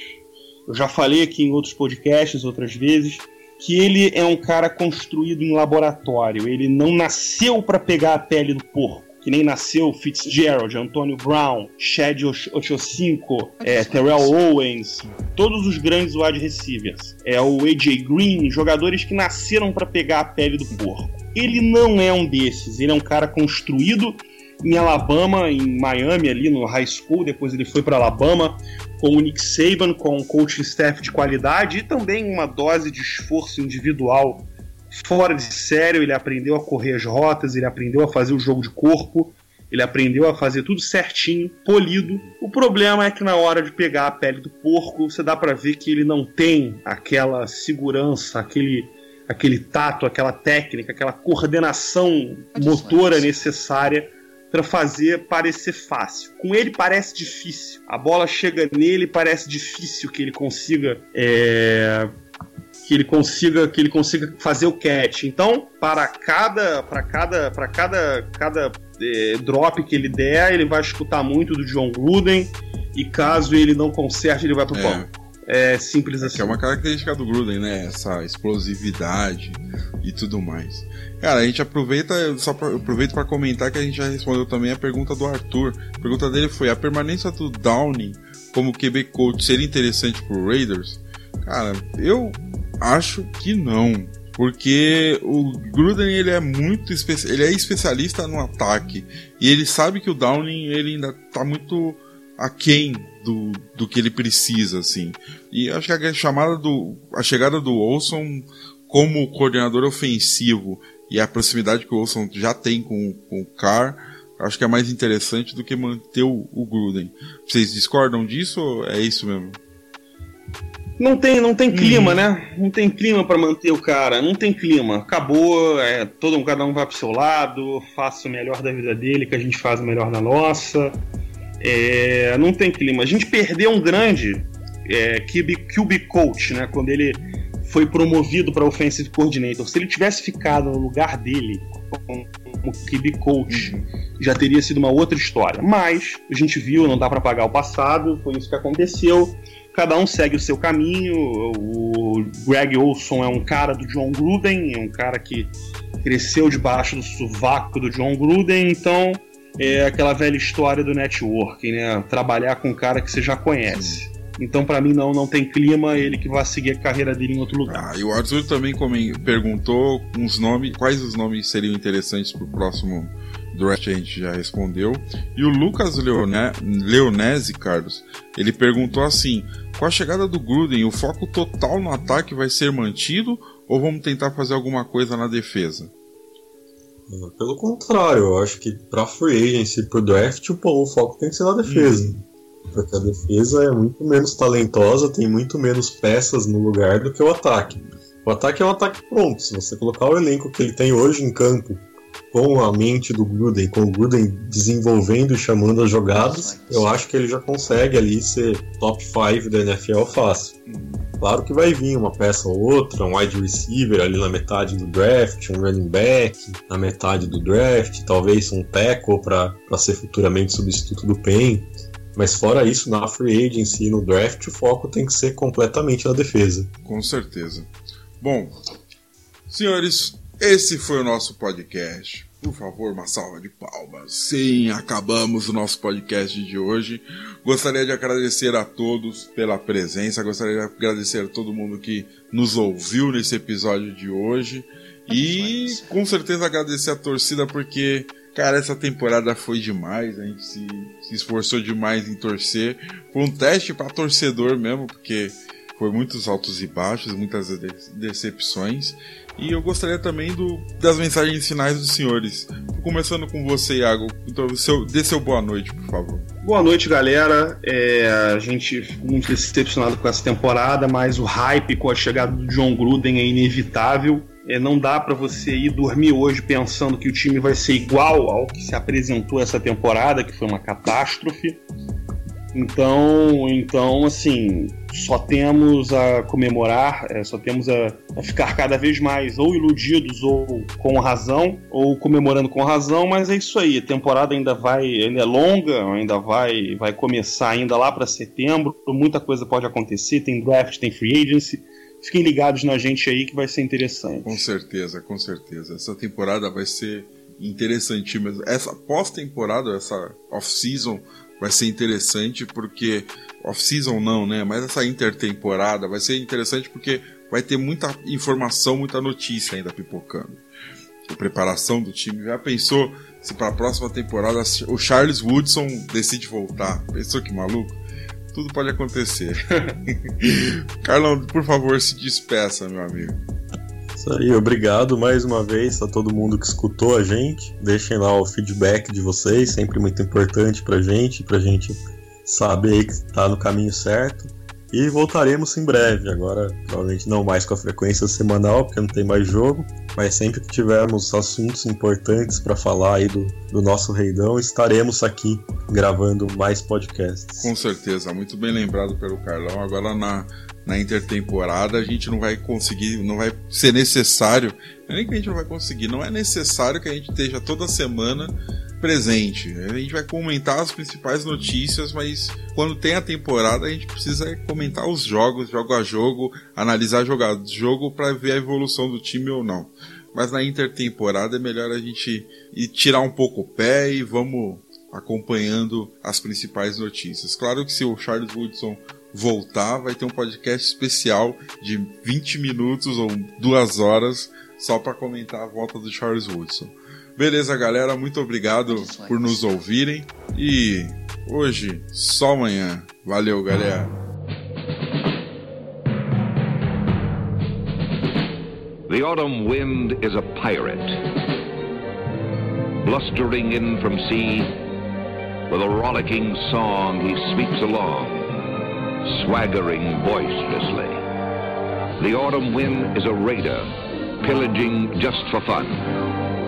Eu já falei aqui em outros podcasts outras vezes que ele é um cara construído em laboratório. Ele não nasceu para pegar a pele do porco. Que nem nasceu Fitzgerald, Antonio Brown, Chad Ochocinco, é, Terrell Owens, todos os grandes wide receivers. É o AJ Green, jogadores que nasceram para pegar a pele do porco. Ele não é um desses. Ele é um cara construído em Alabama, em Miami, ali no high school. Depois ele foi para Alabama com o Nick Saban, com um coaching staff de qualidade e também uma dose de esforço individual fora de sério. Ele aprendeu a correr as rotas, ele aprendeu a fazer o jogo de corpo, ele aprendeu a fazer tudo certinho, polido. O problema é que na hora de pegar a pele do porco, você dá para ver que ele não tem aquela segurança, aquele aquele tato, aquela técnica, aquela coordenação motora necessária para fazer parecer fácil. Com ele parece difícil. A bola chega nele, parece difícil que ele consiga é, que ele consiga que ele consiga fazer o catch. Então, para cada para cada para cada cada é, drop que ele der, ele vai escutar muito do John Gruden e caso ele não conserte, ele vai pro é. banco. É simples assim. Que é uma característica do Gruden, né? Essa explosividade e tudo mais. Cara, a gente aproveita, só pra, aproveito para comentar que a gente já respondeu também a pergunta do Arthur. A pergunta dele foi: a permanência do Downey como QB coach seria interessante pro Raiders? Cara, eu acho que não. Porque o Gruden ele é muito ele é especialista no ataque e ele sabe que o Downing ele ainda tá muito aquém do, do que ele precisa assim. E acho que a chamada do a chegada do Olson como coordenador ofensivo e a proximidade que o Olson já tem com, com o Carr, acho que é mais interessante do que manter o, o Gruden. Vocês discordam disso ou é isso mesmo? Não tem, não tem clima, uhum. né? Não tem clima para manter o cara. Não tem clima. Acabou, é, todo cada um vai pro seu lado, faça o melhor da vida dele, que a gente faz o melhor da nossa. É, não tem clima. A gente perdeu um grande é, QB, QB coach, né? Quando ele foi promovido para offensive coordinator. Se ele tivesse ficado no lugar dele como QB coach, já teria sido uma outra história. Mas a gente viu, não dá para pagar o passado, foi isso que aconteceu. Cada um segue o seu caminho. O Greg Olson é um cara do John Gruden, é um cara que cresceu debaixo do sovaco do John Gruden, então é aquela velha história do networking, né? Trabalhar com um cara que você já conhece. Então, para mim, não, não tem clima ele que vai seguir a carreira dele em outro lugar. Ah, e o Arthur também perguntou uns nomes, quais os nomes seriam interessantes pro próximo draft, a gente já respondeu. E o Lucas Leone Leonese, Carlos, ele perguntou assim: com a chegada do Gruden, o foco total no ataque vai ser mantido ou vamos tentar fazer alguma coisa na defesa? Pelo contrário, eu acho que pra free agency e pro draft, o, o foco tem que ser na defesa. Hum porque a defesa é muito menos talentosa, tem muito menos peças no lugar do que o ataque. O ataque é um ataque pronto. Se você colocar o elenco que ele tem hoje em campo, com a mente do Gruden, com o Gruden desenvolvendo e chamando as jogadas, eu acho que ele já consegue ali ser top 5 da NFL fácil. Claro que vai vir uma peça ou outra, um wide receiver ali na metade do draft, um running back na metade do draft, talvez um tackle para ser futuramente substituto do Pen. Mas fora isso, na free agency e no draft, o foco tem que ser completamente na defesa. Com certeza. Bom, senhores, esse foi o nosso podcast. Por favor, uma salva de palmas. Sim, acabamos o nosso podcast de hoje. Gostaria de agradecer a todos pela presença. Gostaria de agradecer a todo mundo que nos ouviu nesse episódio de hoje. E com certeza agradecer a torcida porque Cara, essa temporada foi demais, a gente se, se esforçou demais em torcer. Foi um teste para torcedor mesmo, porque foi muitos altos e baixos, muitas de decepções. E eu gostaria também do, das mensagens finais dos senhores. Começando com você, Iago. Então, seu, dê seu boa noite, por favor. Boa noite, galera. É, a gente ficou muito decepcionado com essa temporada, mas o hype com a chegada do John Gruden é inevitável. É, não dá para você ir dormir hoje pensando que o time vai ser igual ao que se apresentou essa temporada, que foi uma catástrofe. Então, então assim, só temos a comemorar, é, só temos a, a, ficar cada vez mais ou iludidos ou com razão, ou comemorando com razão, mas é isso aí. A temporada ainda vai, ainda é longa, ainda vai, vai começar ainda lá para setembro. Muita coisa pode acontecer. Tem draft, tem free agency fiquem ligados na gente aí que vai ser interessante. Com certeza, com certeza. Essa temporada vai ser interessante mesmo. Essa pós-temporada, essa off-season, vai ser interessante porque. Off-season não, né? Mas essa intertemporada vai ser interessante porque vai ter muita informação, muita notícia ainda pipocando. A preparação do time. Já pensou se para a próxima temporada o Charles Woodson decide voltar? Pensou que maluco? Tudo pode acontecer. Carlão, por favor, se despeça, meu amigo. Isso aí, obrigado mais uma vez a todo mundo que escutou a gente. Deixem lá o feedback de vocês, sempre muito importante pra gente, pra gente saber que tá no caminho certo. E voltaremos em breve, agora provavelmente não mais com a frequência semanal, porque não tem mais jogo, mas sempre que tivermos assuntos importantes para falar aí do, do nosso reidão, estaremos aqui gravando mais podcasts. Com certeza, muito bem lembrado pelo Carlão. Agora na, na intertemporada a gente não vai conseguir, não vai ser necessário, não é nem que a gente não vai conseguir, não é necessário que a gente esteja toda semana presente. A gente vai comentar as principais notícias, mas quando tem a temporada a gente precisa comentar os jogos, jogo a jogo, analisar jogado jogo para ver a evolução do time ou não. Mas na intertemporada é melhor a gente ir tirar um pouco o pé e vamos acompanhando as principais notícias. Claro que se o Charles Woodson voltar, vai ter um podcast especial de 20 minutos ou duas horas só para comentar a volta do Charles Woodson. Beleza, galera, muito obrigado por nos ouvirem e hoje só amanhã. Valeu, galera. The autumn wind is a pirate, blustering in from sea. With a rollicking song, he sweeps along, swaggering boisterously. The autumn wind is a raider, pillaging just for fun.